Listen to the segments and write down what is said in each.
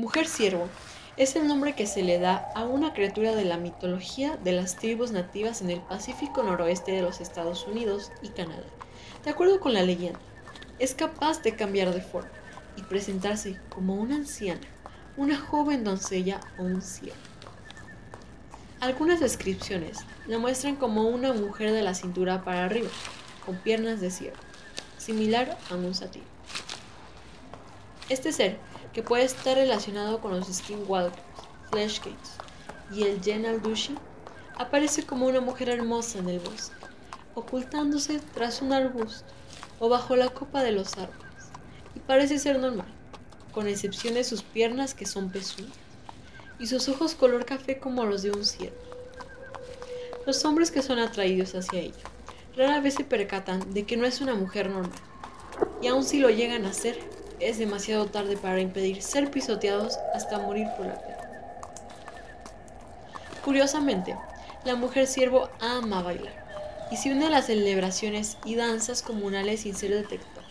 Mujer ciervo es el nombre que se le da a una criatura de la mitología de las tribus nativas en el Pacífico noroeste de los Estados Unidos y Canadá. De acuerdo con la leyenda, es capaz de cambiar de forma y presentarse como una anciana, una joven doncella o un ciervo. Algunas descripciones la muestran como una mujer de la cintura para arriba, con piernas de ciervo, similar a un satín. Este ser, que puede estar relacionado con los Skinwalkers, Fleshgates y el Genal Dushi, aparece como una mujer hermosa en el bosque, ocultándose tras un arbusto o bajo la copa de los árboles, y parece ser normal, con excepción de sus piernas que son pezuñas y sus ojos color café como los de un ciervo. Los hombres que son atraídos hacia ella rara vez se percatan de que no es una mujer normal, y aun si lo llegan a hacer, es demasiado tarde para impedir ser pisoteados hasta morir por la pena. Curiosamente, la mujer siervo ama bailar y se une a las celebraciones y danzas comunales sin ser detectada,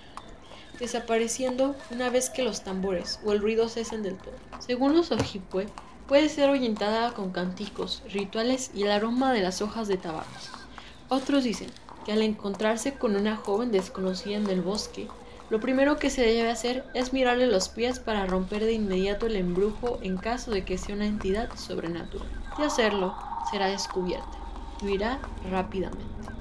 desapareciendo una vez que los tambores o el ruido cesen del todo. Según los ojipue, puede ser orientada con canticos, rituales y el aroma de las hojas de tabaco. Otros dicen que al encontrarse con una joven desconocida en el bosque, lo primero que se debe hacer es mirarle los pies para romper de inmediato el embrujo en caso de que sea una entidad sobrenatural. De hacerlo, será descubierta y huirá rápidamente.